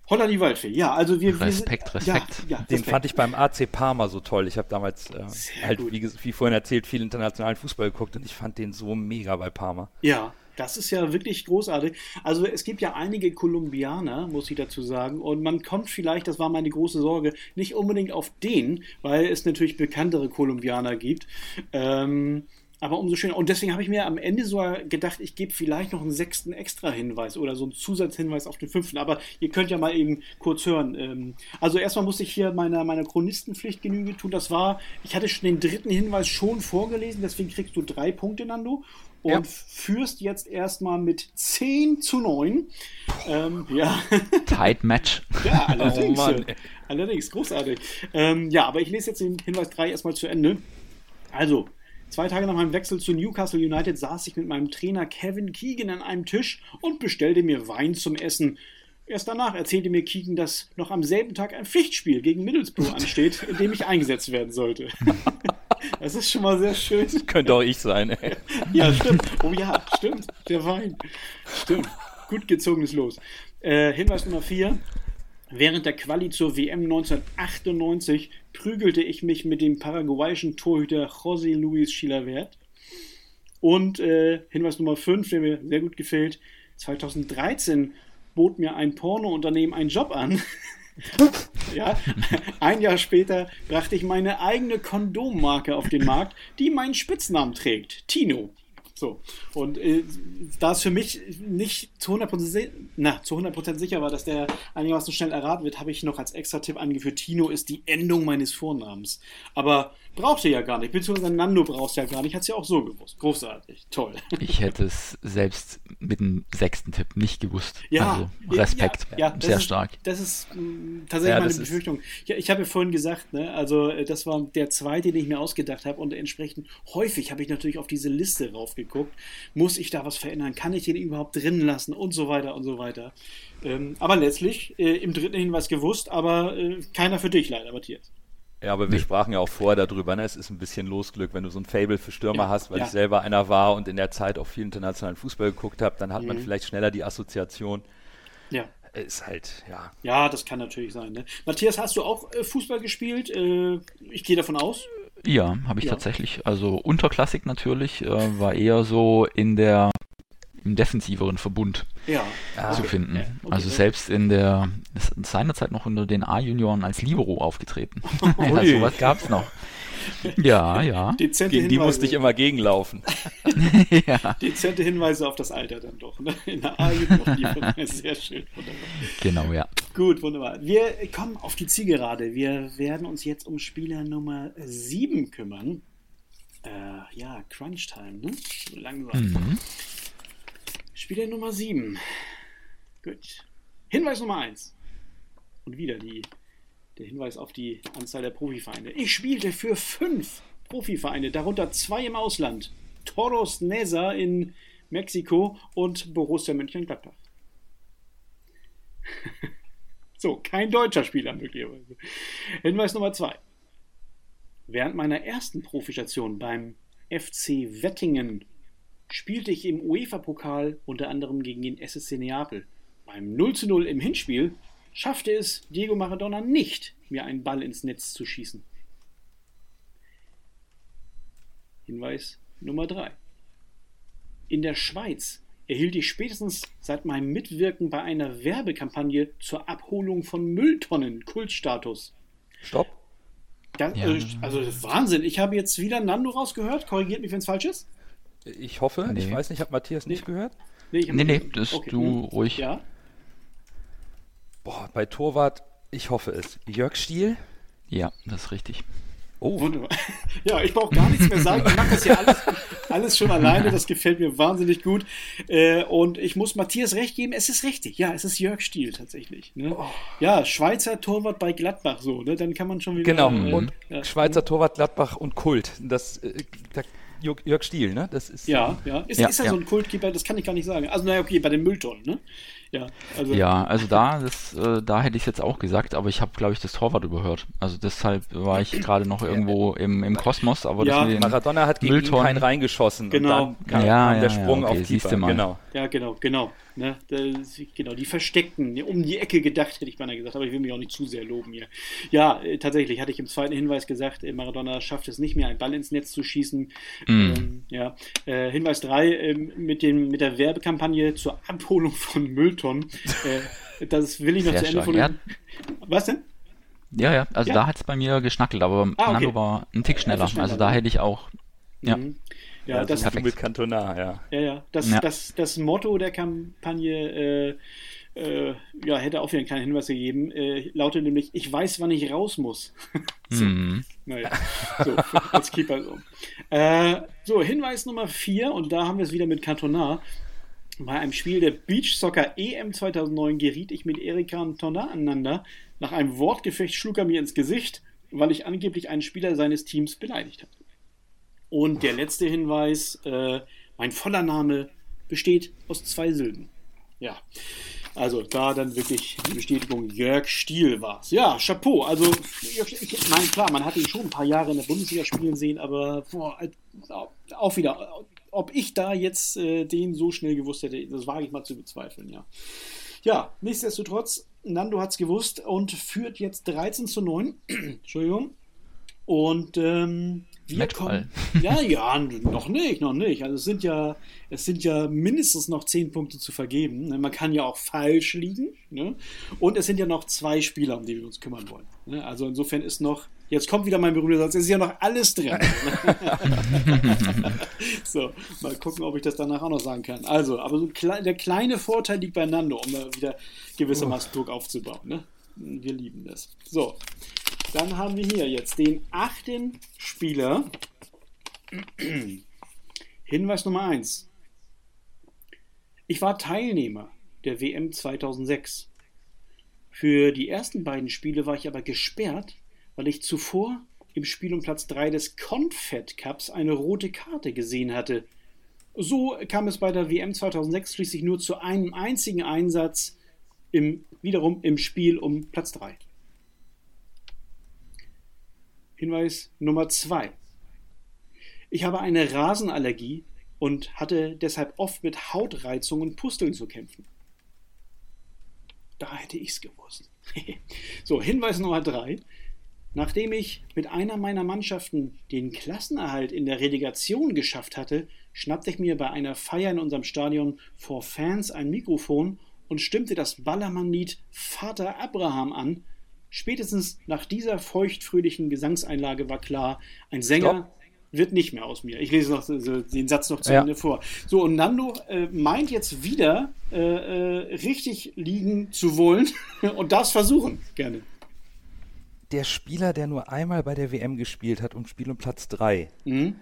Holla die Waldfee. Ja, also wir. Respekt, wir, Respekt. Ja, ja, Den Respekt. fand ich beim AC Parma so toll. Ich habe damals äh, halt, wie, wie, vorhin erzählt, viel internationalen Fußball geguckt und ich fand den so mega bei Parma. Ja, das ist ja wirklich großartig. Also es gibt ja einige Kolumbianer, muss ich dazu sagen, und man kommt vielleicht, das war meine große Sorge, nicht unbedingt auf den, weil es natürlich bekanntere Kolumbianer gibt. Ähm, aber umso schöner. Und deswegen habe ich mir am Ende so gedacht, ich gebe vielleicht noch einen sechsten Extra-Hinweis oder so einen Zusatzhinweis auf den fünften. Aber ihr könnt ja mal eben kurz hören. Ähm, also erstmal musste ich hier meiner, meiner Chronistenpflicht Genüge tun. Das war, ich hatte schon den dritten Hinweis schon vorgelesen, deswegen kriegst du drei Punkte, Nando. Und ja. führst jetzt erstmal mit 10 zu 9. Ähm, ja. Tight Match. Ja, allerdings. Oh allerdings, großartig. Ähm, ja, aber ich lese jetzt den Hinweis 3 erstmal zu Ende. Also, Zwei Tage nach meinem Wechsel zu Newcastle United saß ich mit meinem Trainer Kevin Keegan an einem Tisch und bestellte mir Wein zum Essen. Erst danach erzählte mir Keegan, dass noch am selben Tag ein Pflichtspiel gegen Middlesbrough ansteht, in dem ich eingesetzt werden sollte. Das ist schon mal sehr schön. Das könnte auch ich sein. Ey. Ja, stimmt. Oh ja, stimmt. Der Wein. Stimmt. Gut gezogenes Los. Äh, Hinweis Nummer 4. Während der Quali zur WM 1998 prügelte ich mich mit dem paraguayischen Torhüter José Luis Chilavert. Und äh, Hinweis Nummer 5, der mir sehr gut gefällt, 2013 bot mir ein Pornounternehmen einen Job an. ja, ein Jahr später brachte ich meine eigene Kondommarke auf den Markt, die meinen Spitznamen trägt, Tino. So. Und äh, da es für mich nicht zu 100%, na, zu 100 sicher war, dass der einigermaßen schnell erraten wird, habe ich noch als extra Tipp angeführt, Tino ist die Endung meines Vornamens. Aber brauchte ja gar nicht, beziehungsweise Nando brauchst ja gar nicht, hat es ja auch so gewusst. Großartig, toll. Ich hätte es selbst mit dem sechsten Tipp nicht gewusst. Ja, also Respekt, ja, ja, sehr ist, stark. Das ist mh, mm, tatsächlich ja, meine Befürchtung. Ja, ich habe ja vorhin gesagt, ne, also äh, das war der zweite, den ich mir ausgedacht habe und entsprechend häufig habe ich natürlich auf diese Liste raufgeguckt geguckt. Muss ich da was verändern? Kann ich den überhaupt drin lassen? Und so weiter und so weiter. Ähm, aber letztlich äh, im dritten Hinweis gewusst, aber äh, keiner für dich leider, Matthias. Ja, aber wir sprachen ja auch vorher darüber, ne? es ist ein bisschen Losglück, wenn du so ein Fable für Stürmer ja, hast, weil ja. ich selber einer war und in der Zeit auch viel internationalen Fußball geguckt habe, dann hat mhm. man vielleicht schneller die Assoziation. Ja. Ist halt, ja. Ja, das kann natürlich sein. Ne? Matthias, hast du auch äh, Fußball gespielt? Äh, ich gehe davon aus. Ja, habe ich ja. tatsächlich. Also Unterklassik natürlich, äh, war eher so in der im defensiveren Verbund ja. zu okay. finden. Okay. Also selbst in der seinerzeit noch unter den A-Junioren als Libero aufgetreten. ja, sowas gab es noch. Ja, ja. Dezente Gegen die musste ich immer gegenlaufen. ja. Dezente Hinweise auf das Alter dann doch. Ne? In der A-Jugend sehr schön. Wunderbar. Genau, ja. Gut, wunderbar. Wir kommen auf die Zielgerade. Wir werden uns jetzt um Spieler Nummer 7 kümmern. Äh, ja, Crunch Time, ne? So langsam. Mhm. Spieler Nummer 7. Gut. Hinweis Nummer 1. Und wieder die der Hinweis auf die Anzahl der Profivereine. Ich spielte für fünf Profivereine, darunter zwei im Ausland. Toros Neza in Mexiko und Borussia Mönchengladbach. so, kein deutscher Spieler möglicherweise. Hinweis Nummer zwei. Während meiner ersten Profistation beim FC Wettingen spielte ich im UEFA-Pokal unter anderem gegen den SSC Neapel. Beim 0 zu 0 im Hinspiel schaffte es Diego Maradona nicht, mir einen Ball ins Netz zu schießen. Hinweis Nummer 3. In der Schweiz erhielt ich spätestens seit meinem Mitwirken bei einer Werbekampagne zur Abholung von Mülltonnen Kultstatus. Stopp. Das, ja. äh, also Wahnsinn. Ich habe jetzt wieder Nando rausgehört. Korrigiert mich, wenn es falsch ist. Ich hoffe. Nee. Ich weiß nicht, hat Matthias nicht gehört? Nee, nee, nee, das okay. du hm. ruhig. Ja. Boah, bei Torwart, ich hoffe es. Jörg Stiel? Ja, das ist richtig. Oh. Wunderbar. Ja, ich brauche gar nichts mehr sagen. Ich mache das ja alles, alles schon alleine. Das gefällt mir wahnsinnig gut. Äh, und ich muss Matthias recht geben, es ist richtig. Ja, es ist Jörg Stiel tatsächlich. Ne? Oh. Ja, Schweizer Torwart bei Gladbach so. Ne? Dann kann man schon wieder. Genau. Äh, und ja. Schweizer Torwart Gladbach und Kult. Das, äh, da, Jörg Stiel, ne? Das ist, ja, ja. Ist, ja, ist er ja. so ein Kultkeeper? Das kann ich gar nicht sagen. Also, naja, okay, bei den Mülltonnen, ne? Ja, also, ja, also da, das, äh, da hätte ich es jetzt auch gesagt, aber ich habe, glaube ich, das Torwart überhört. Also deshalb war ich gerade noch irgendwo im, im Kosmos. Aber ja, Maradona hat gegen Mülltonnen, ihn keinen reingeschossen. Genau. Und dann kam, ja, kam der Sprung okay, auf Keeper. Genau. Ja, genau, genau. Ne? Das, genau, die versteckten, um die Ecke gedacht, hätte ich beinahe gesagt, aber ich will mich auch nicht zu sehr loben hier. Ja, äh, tatsächlich hatte ich im zweiten Hinweis gesagt, äh, Maradona schafft es nicht mehr, einen Ball ins Netz zu schießen. Mm. Ähm, ja. Äh, Hinweis 3 äh, mit, dem, mit der Werbekampagne zur Abholung von Mülltonnen. Äh, das will ich noch Sehr zu Ende von. Ja. Was denn? Ja, ja, also ja. da hat es bei mir geschnackelt, aber ah, okay. Nando war ein Tick schneller. schneller also da hätte ich auch. Ja. Mhm. Ja, das ist mit Cantona, ja. Ja, ja. Das, ja. Das, das Motto der Kampagne äh, äh, ja, hätte auch wieder einen kleinen Hinweis gegeben. Äh, lautet nämlich, ich weiß, wann ich raus muss. so. Mhm. Naja, so, als Keeper so. Äh, so, Hinweis Nummer 4, und da haben wir es wieder mit Cantona. Bei einem Spiel der Beach Soccer EM 2009 geriet ich mit Erika Cantona aneinander. Nach einem Wortgefecht schlug er mir ins Gesicht, weil ich angeblich einen Spieler seines Teams beleidigt hatte. Und der letzte Hinweis, äh, mein voller Name besteht aus zwei Silben. Ja, also da dann wirklich die Bestätigung, Jörg Stiel war es. Ja, Chapeau. Also, ich meine, klar, man hat ihn schon ein paar Jahre in der Bundesliga spielen sehen, aber boah, auch wieder, ob ich da jetzt äh, den so schnell gewusst hätte, das wage ich mal zu bezweifeln, ja. Ja, nichtsdestotrotz, Nando hat es gewusst und führt jetzt 13 zu 9. Entschuldigung. Und ähm, wir Matchball. kommen. Ja, ja, noch nicht, noch nicht. Also es sind ja, es sind ja mindestens noch zehn Punkte zu vergeben. Ne? Man kann ja auch falsch liegen. Ne? Und es sind ja noch zwei Spieler, um die wir uns kümmern wollen. Ne? Also insofern ist noch, jetzt kommt wieder mein berühmter Satz, es ist ja noch alles drin. so, mal gucken, ob ich das danach auch noch sagen kann. Also, aber so der kleine Vorteil liegt bei Nando, um da wieder gewissermaßen Druck aufzubauen. Ne? Wir lieben das. So, dann haben wir hier jetzt den achten Spieler. Hinweis Nummer 1. Ich war Teilnehmer der WM 2006. Für die ersten beiden Spiele war ich aber gesperrt, weil ich zuvor im Spiel um Platz 3 des Confed Cups eine rote Karte gesehen hatte. So kam es bei der WM 2006 schließlich nur zu einem einzigen Einsatz, im, wiederum im Spiel um Platz 3. Hinweis Nummer zwei. Ich habe eine Rasenallergie und hatte deshalb oft mit Hautreizungen und Pusteln zu kämpfen. Da hätte ich es gewusst. so, Hinweis Nummer drei. Nachdem ich mit einer meiner Mannschaften den Klassenerhalt in der Relegation geschafft hatte, schnappte ich mir bei einer Feier in unserem Stadion vor Fans ein Mikrofon und stimmte das Ballermann-Lied Vater Abraham an, Spätestens nach dieser feuchtfröhlichen Gesangseinlage war klar, ein Sänger Stopp. wird nicht mehr aus mir. Ich lese noch den Satz noch zu ja. Ende vor. So, und Nando äh, meint jetzt wieder äh, äh, richtig liegen zu wollen und das versuchen. Gerne. Der Spieler, der nur einmal bei der WM gespielt hat und spielt um Platz 3. Mhm.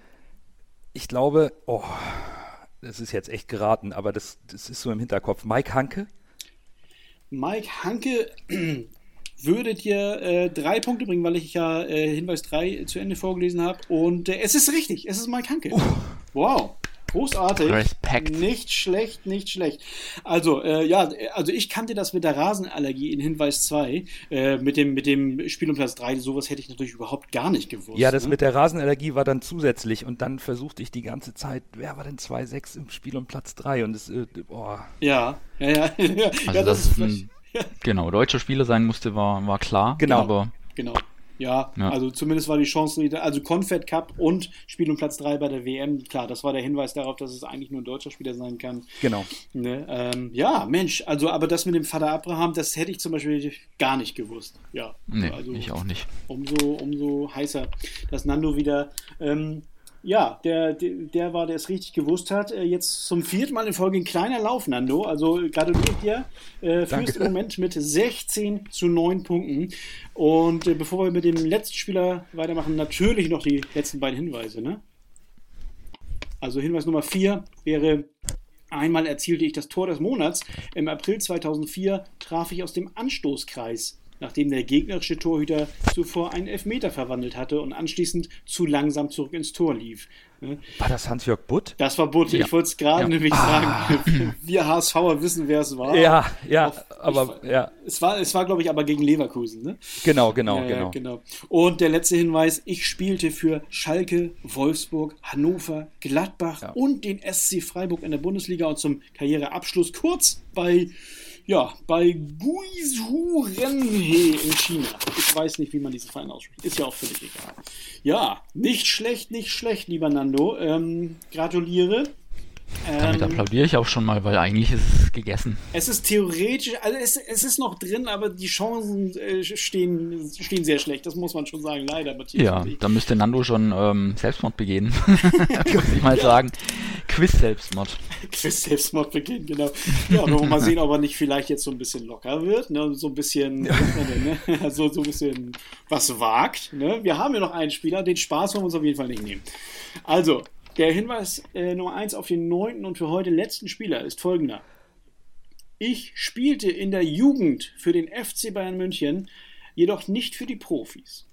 Ich glaube, oh, das ist jetzt echt geraten, aber das, das ist so im Hinterkopf. Mike Hanke? Mike Hanke würde dir äh, drei Punkte bringen, weil ich ja äh, Hinweis 3 zu Ende vorgelesen habe. Und äh, es ist richtig, es ist Mike Hanke. Uh. Wow. Großartig. Respekt. Nicht schlecht, nicht schlecht. Also, äh, ja, also ich kannte das mit der Rasenallergie in Hinweis 2, äh, mit, dem, mit dem Spiel um Platz 3. Sowas hätte ich natürlich überhaupt gar nicht gewusst. Ja, das ne? mit der Rasenallergie war dann zusätzlich und dann versuchte ich die ganze Zeit, wer war denn 2-6 im Spiel um Platz 3? Und das, äh, boah. Ja, ja, ja. ja, also ja das, das, ist. Ein, genau, deutscher Spieler sein musste, war, war klar. Genau. Aber genau. Ja, ja, also zumindest war die Chance, also Confed Cup und Spiel um Platz 3 bei der WM, klar, das war der Hinweis darauf, dass es eigentlich nur ein deutscher Spieler sein kann. Genau. Ne, ähm, ja, Mensch, also aber das mit dem Vater Abraham, das hätte ich zum Beispiel gar nicht gewusst. Ja, nee, also ich auch nicht. Umso, umso heißer, dass Nando wieder ähm, ja, der, der war, der es richtig gewusst hat. Äh, jetzt zum vierten Mal in Folge ein kleiner Lauf, Nando. Also gratuliert dir. Äh, führst im Moment mit 16 zu 9 Punkten. Und äh, bevor wir mit dem letzten Spieler weitermachen, natürlich noch die letzten beiden Hinweise. Ne? Also Hinweis Nummer 4 wäre Einmal erzielte ich das Tor des Monats. Im April 2004 traf ich aus dem Anstoßkreis nachdem der gegnerische Torhüter zuvor einen Elfmeter verwandelt hatte und anschließend zu langsam zurück ins Tor lief. War das Hans-Jörg Butt? Das war Butt. Ja. Ich wollte es gerade ja. nämlich ah. sagen. Wir HSVer wissen, wer es war. Ja, ja, Auf, aber ich, ja. Es war, es war glaube ich, aber gegen Leverkusen. Ne? Genau, genau, ja, genau. genau. Und der letzte Hinweis: Ich spielte für Schalke, Wolfsburg, Hannover, Gladbach und den SC Freiburg in der Bundesliga und zum Karriereabschluss kurz bei ja, bei Guizhou Renhe in China. Ich weiß nicht, wie man diesen Verein ausspricht. Ist ja auch völlig egal. Ja, nicht schlecht, nicht schlecht, lieber Nando. Ähm, gratuliere. Damit ähm, applaudiere ich auch schon mal, weil eigentlich ist es gegessen. Es ist theoretisch, also es, es ist noch drin, aber die Chancen äh, stehen, stehen sehr schlecht. Das muss man schon sagen, leider. Matthias ja, da müsste Nando schon ähm, Selbstmord begehen. Würde ich mal sagen. Quiz-Selbstmord. Quiz-Selbstmord begehen, genau. Ja, wir mal sehen, ob er nicht vielleicht jetzt so ein bisschen locker wird. Ne? So ein bisschen, ja. denn, ne? so, so ein bisschen was wagt. Ne? Wir haben ja noch einen Spieler, den Spaß wollen wir uns auf jeden Fall nicht nehmen. Also, der Hinweis äh, Nummer 1 auf den neunten und für heute letzten Spieler ist folgender. Ich spielte in der Jugend für den FC Bayern München, jedoch nicht für die Profis.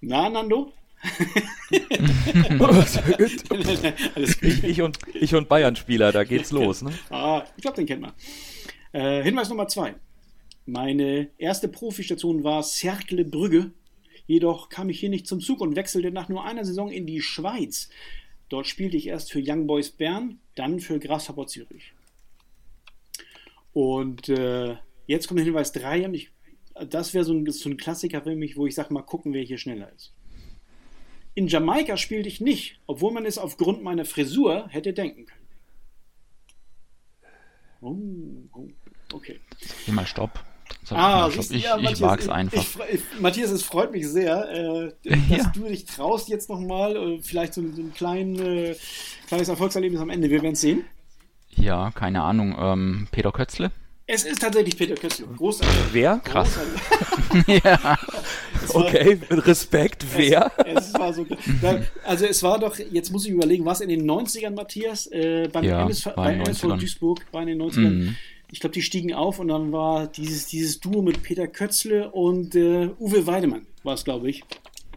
Na, Nando? ich, ich, und, ich und Bayern-Spieler, da geht's los. Ne? Ah, ich glaube, den kennt man. Äh, Hinweis Nummer 2. Meine erste Profistation war Cercle Brügge. Jedoch kam ich hier nicht zum Zug und wechselte nach nur einer Saison in die Schweiz. Dort spielte ich erst für Young Boys Bern, dann für Grasshopper Zürich. Und äh, jetzt kommt der Hinweis 3 und ich, das wäre so ein, so ein Klassiker für mich, wo ich sage, mal gucken, wer hier schneller ist. In Jamaika spielte ich nicht, obwohl man es aufgrund meiner Frisur hätte denken können. Oh, oh, okay. Mal Stopp. Ah, ich, ich, ja, ich wag's einfach. Ich, Matthias, es freut mich sehr, äh, dass ja. du dich traust jetzt nochmal, äh, vielleicht so, so ein klein, äh, kleines Erfolgserlebnis am Ende. Wir werden es sehen. Ja, keine Ahnung. Ähm, Peter Kötzle? Es ist tatsächlich Peter Kötzle. Großartig. Wer? Krass. ja. okay, Respekt. Wer? Es, es war so, also es war doch, jetzt muss ich überlegen, was in den 90ern, Matthias, äh, beim ja, MSV, bei MSV Duisburg war in den 90ern. Mhm ich glaube, die stiegen auf und dann war dieses, dieses Duo mit Peter Kötzle und äh, Uwe Weidemann, war es, glaube ich.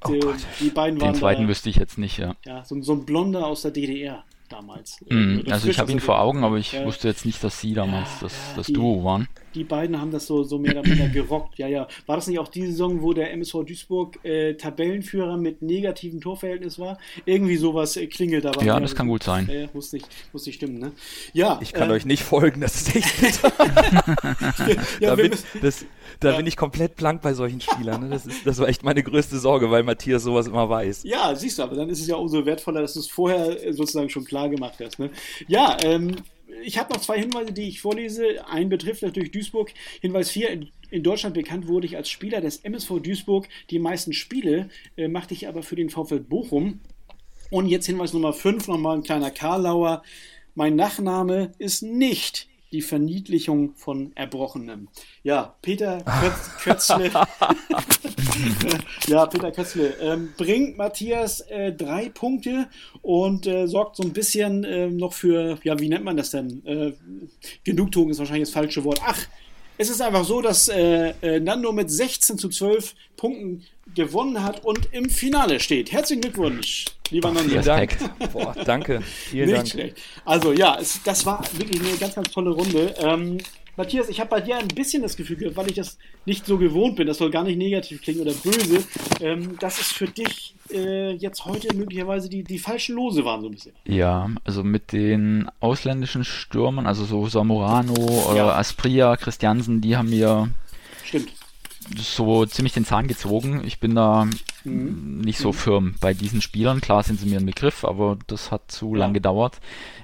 Oh die, die, beiden waren. Den zweiten da, wüsste ich jetzt nicht, ja. Ja, so, so ein Blonder aus der DDR damals. Mm, also ich habe ihn vor Augen, aber ich ja, wusste jetzt nicht, dass sie damals ja, das, das Duo waren. Die beiden haben das so, so mehr oder weniger gerockt. Ja, ja. War das nicht auch die Saison, wo der MSV Duisburg äh, Tabellenführer mit negativem Torverhältnis war? Irgendwie sowas äh, klingelt da. Ja, das kann gut sein. Ja, muss nicht, muss nicht stimmen, ne? Ja. Ich kann äh, euch nicht folgen, das ist echt bitter. da bin, das, da bin ich komplett blank bei solchen Spielern. Ne? Das, ist, das war echt meine größte Sorge, weil Matthias sowas immer weiß. Ja, siehst du, aber dann ist es ja umso wertvoller, dass du es vorher äh, sozusagen schon klar gemacht hast. Ne? Ja, ähm, ich habe noch zwei Hinweise, die ich vorlese. Ein betrifft natürlich Duisburg. Hinweis 4. In, in, Deutschland bekannt wurde ich als Spieler des MSV Duisburg. Die meisten Spiele äh, machte ich aber für den VfL Bochum. Und jetzt Hinweis Nummer 5, nochmal ein kleiner Karlauer. Mein Nachname ist nicht die Verniedlichung von Erbrochenem. Ja, Peter Kötzle. ja, Peter Kötzle ähm, bringt Matthias äh, drei Punkte und äh, sorgt so ein bisschen äh, noch für, ja, wie nennt man das denn? Äh, Genugtuung ist wahrscheinlich das falsche Wort. Ach, es ist einfach so, dass äh, äh, Nando mit 16 zu 12 Punkten gewonnen hat und im Finale steht. Herzlichen Glückwunsch, lieber Nando. Vielen Dank. Boah, danke. Vielen Nicht Dank. schlecht. Also ja, es, das war wirklich eine ganz, ganz tolle Runde. Ähm, Matthias, ich habe bei dir ein bisschen das Gefühl gehabt, weil ich das nicht so gewohnt bin, das soll gar nicht negativ klingen oder böse, ähm, dass es für dich äh, jetzt heute möglicherweise die, die falschen Lose waren, so ein bisschen. Ja, also mit den ausländischen Stürmern, also so Samorano oder ja. Aspria, Christiansen, die haben mir Stimmt. So ziemlich den Zahn gezogen. Ich bin da mhm. nicht so mhm. firm bei diesen Spielern. Klar sind sie mir ein Begriff, aber das hat zu ja. lang gedauert.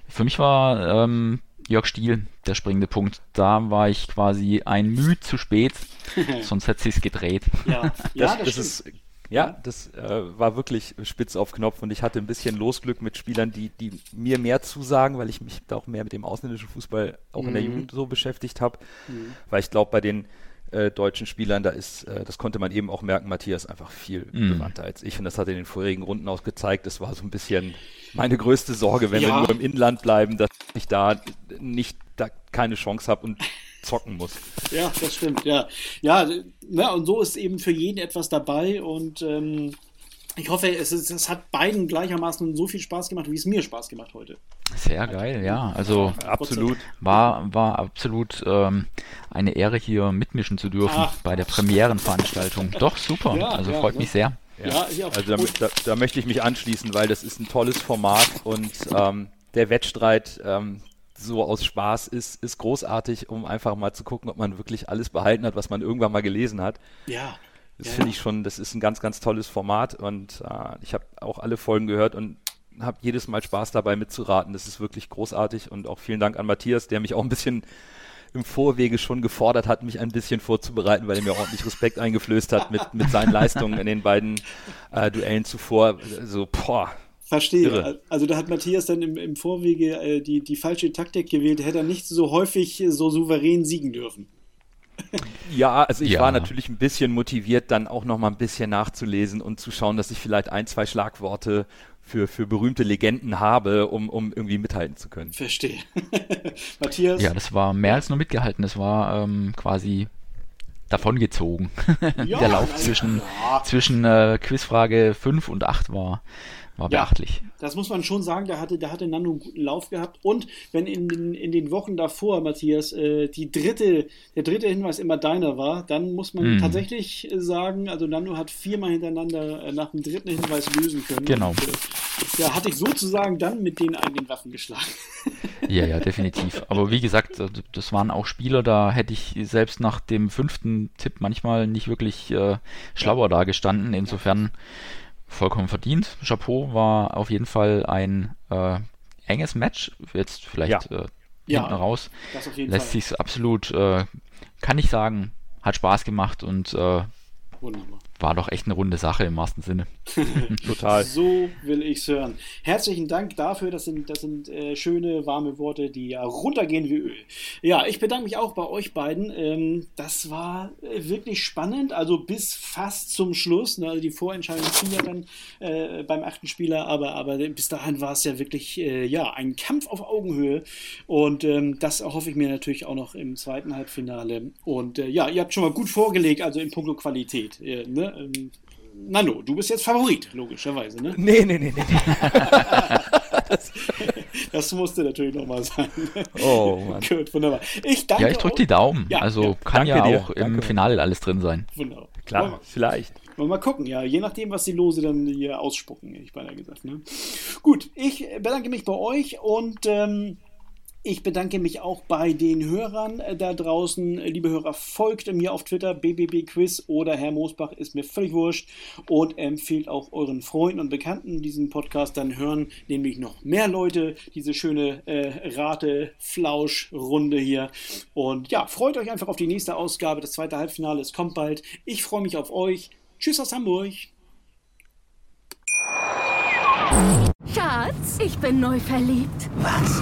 Für mich war ähm, Jörg Stiel, der springende Punkt. Da war ich quasi ein Mühe zu spät, sonst hätte sich's gedreht. Ja, ja das, das, das ist Ja, das äh, war wirklich spitz auf Knopf und ich hatte ein bisschen Losglück mit Spielern, die, die mir mehr zusagen, weil ich mich da auch mehr mit dem ausländischen Fußball auch mhm. in der mhm. Jugend so beschäftigt habe. Mhm. Weil ich glaube, bei den äh, deutschen Spielern, da ist, äh, das konnte man eben auch merken, Matthias einfach viel mhm. bewandter als ich und das hat er in den vorherigen Runden auch gezeigt. Das war so ein bisschen meine größte Sorge, wenn ja. wir nur im Inland bleiben, dass ich da nicht da keine Chance habe und zocken muss. Ja, das stimmt, ja. Ja, ne, und so ist eben für jeden etwas dabei und ähm, ich hoffe, es, ist, es hat beiden gleichermaßen so viel Spaß gemacht, wie es mir Spaß gemacht heute. Sehr geil, ja. Also absolut war, war absolut ähm, eine Ehre, hier mitmischen zu dürfen Ach. bei der Premierenveranstaltung. Doch, super. Ja, also ja, freut ja. mich sehr. Ja, also da, da, da, möchte ich mich anschließen, weil das ist ein tolles Format und ähm, der Wettstreit, ähm, so aus Spaß ist, ist großartig, um einfach mal zu gucken, ob man wirklich alles behalten hat, was man irgendwann mal gelesen hat. Ja. Das ja, finde ich schon, das ist ein ganz, ganz tolles Format und äh, ich habe auch alle Folgen gehört und habe jedes Mal Spaß dabei mitzuraten. Das ist wirklich großartig und auch vielen Dank an Matthias, der mich auch ein bisschen im Vorwege schon gefordert hat, mich ein bisschen vorzubereiten, weil er mir ordentlich Respekt eingeflößt hat mit, mit seinen Leistungen in den beiden äh, Duellen zuvor. So, boah, Verstehe. Irre. Also da hat Matthias dann im, im Vorwege äh, die, die falsche Taktik gewählt, hätte er nicht so häufig so souverän siegen dürfen. Ja, also ich ja. war natürlich ein bisschen motiviert, dann auch noch mal ein bisschen nachzulesen und zu schauen, dass ich vielleicht ein, zwei Schlagworte für, für berühmte Legenden habe, um, um irgendwie mithalten zu können. Verstehe. Matthias? Ja, das war mehr als nur mitgehalten. Das war ähm, quasi davongezogen. Ja, Der Lauf zwischen, ja. zwischen äh, Quizfrage 5 und 8 war, war beachtlich. Ja, das muss man schon sagen, da hatte, da hatte Nando einen guten Lauf gehabt. Und wenn in den, in den Wochen davor, Matthias, äh, die dritte, der dritte Hinweis immer deiner war, dann muss man mm. tatsächlich sagen, also Nando hat viermal hintereinander äh, nach dem dritten Hinweis lösen können. Genau. Und, äh, ja, hatte ich sozusagen dann mit den eigenen Waffen geschlagen. Ja, ja, definitiv. Aber wie gesagt, äh, das waren auch Spieler, da hätte ich selbst nach dem fünften Tipp manchmal nicht wirklich äh, schlauer ja. dagestanden. Insofern vollkommen verdient. Chapeau war auf jeden Fall ein äh, enges Match. Jetzt vielleicht ja. äh, ja, raus. Lässt sich absolut, äh, kann ich sagen, hat Spaß gemacht und äh, Wunderbar war doch echt eine runde Sache im wahrsten Sinne. Total. So will ich's hören. Herzlichen Dank dafür. Das sind, das sind äh, schöne, warme Worte, die ja runtergehen wie Öl. Ja, ich bedanke mich auch bei euch beiden. Ähm, das war äh, wirklich spannend. Also bis fast zum Schluss. Ne? Also die Vorentscheidung fiel ja dann äh, beim achten Spieler, aber, aber bis dahin war es ja wirklich äh, ja, ein Kampf auf Augenhöhe. Und ähm, das erhoffe ich mir natürlich auch noch im zweiten Halbfinale. Und äh, ja, ihr habt schon mal gut vorgelegt, also in puncto Qualität. Äh, ne? Ähm, Nano, du bist jetzt Favorit, logischerweise, ne? Nee, nee, nee, nee. das, das, musste natürlich nochmal sein. Oh, Mann. Gut, wunderbar. Ich danke Ja, ich drücke die Daumen. Ja, also ja, kann ja dir. auch danke. im Finale alles drin sein. Wunderbar. Klar, mal, vielleicht. Wollen wir mal gucken, ja, je nachdem, was die Lose dann hier ausspucken, ich beinahe gesagt. Ne? Gut, ich bedanke mich bei euch und ähm, ich bedanke mich auch bei den Hörern äh, da draußen. Liebe Hörer, folgt mir auf Twitter, BBB Quiz oder Herr Moosbach, ist mir völlig wurscht. Und empfehlt auch euren Freunden und Bekannten diesen Podcast. Dann hören nämlich noch mehr Leute diese schöne äh, Rate-Flausch-Runde hier. Und ja, freut euch einfach auf die nächste Ausgabe. Das zweite Halbfinale, es kommt bald. Ich freue mich auf euch. Tschüss aus Hamburg. Schatz, ich bin neu verliebt. Was?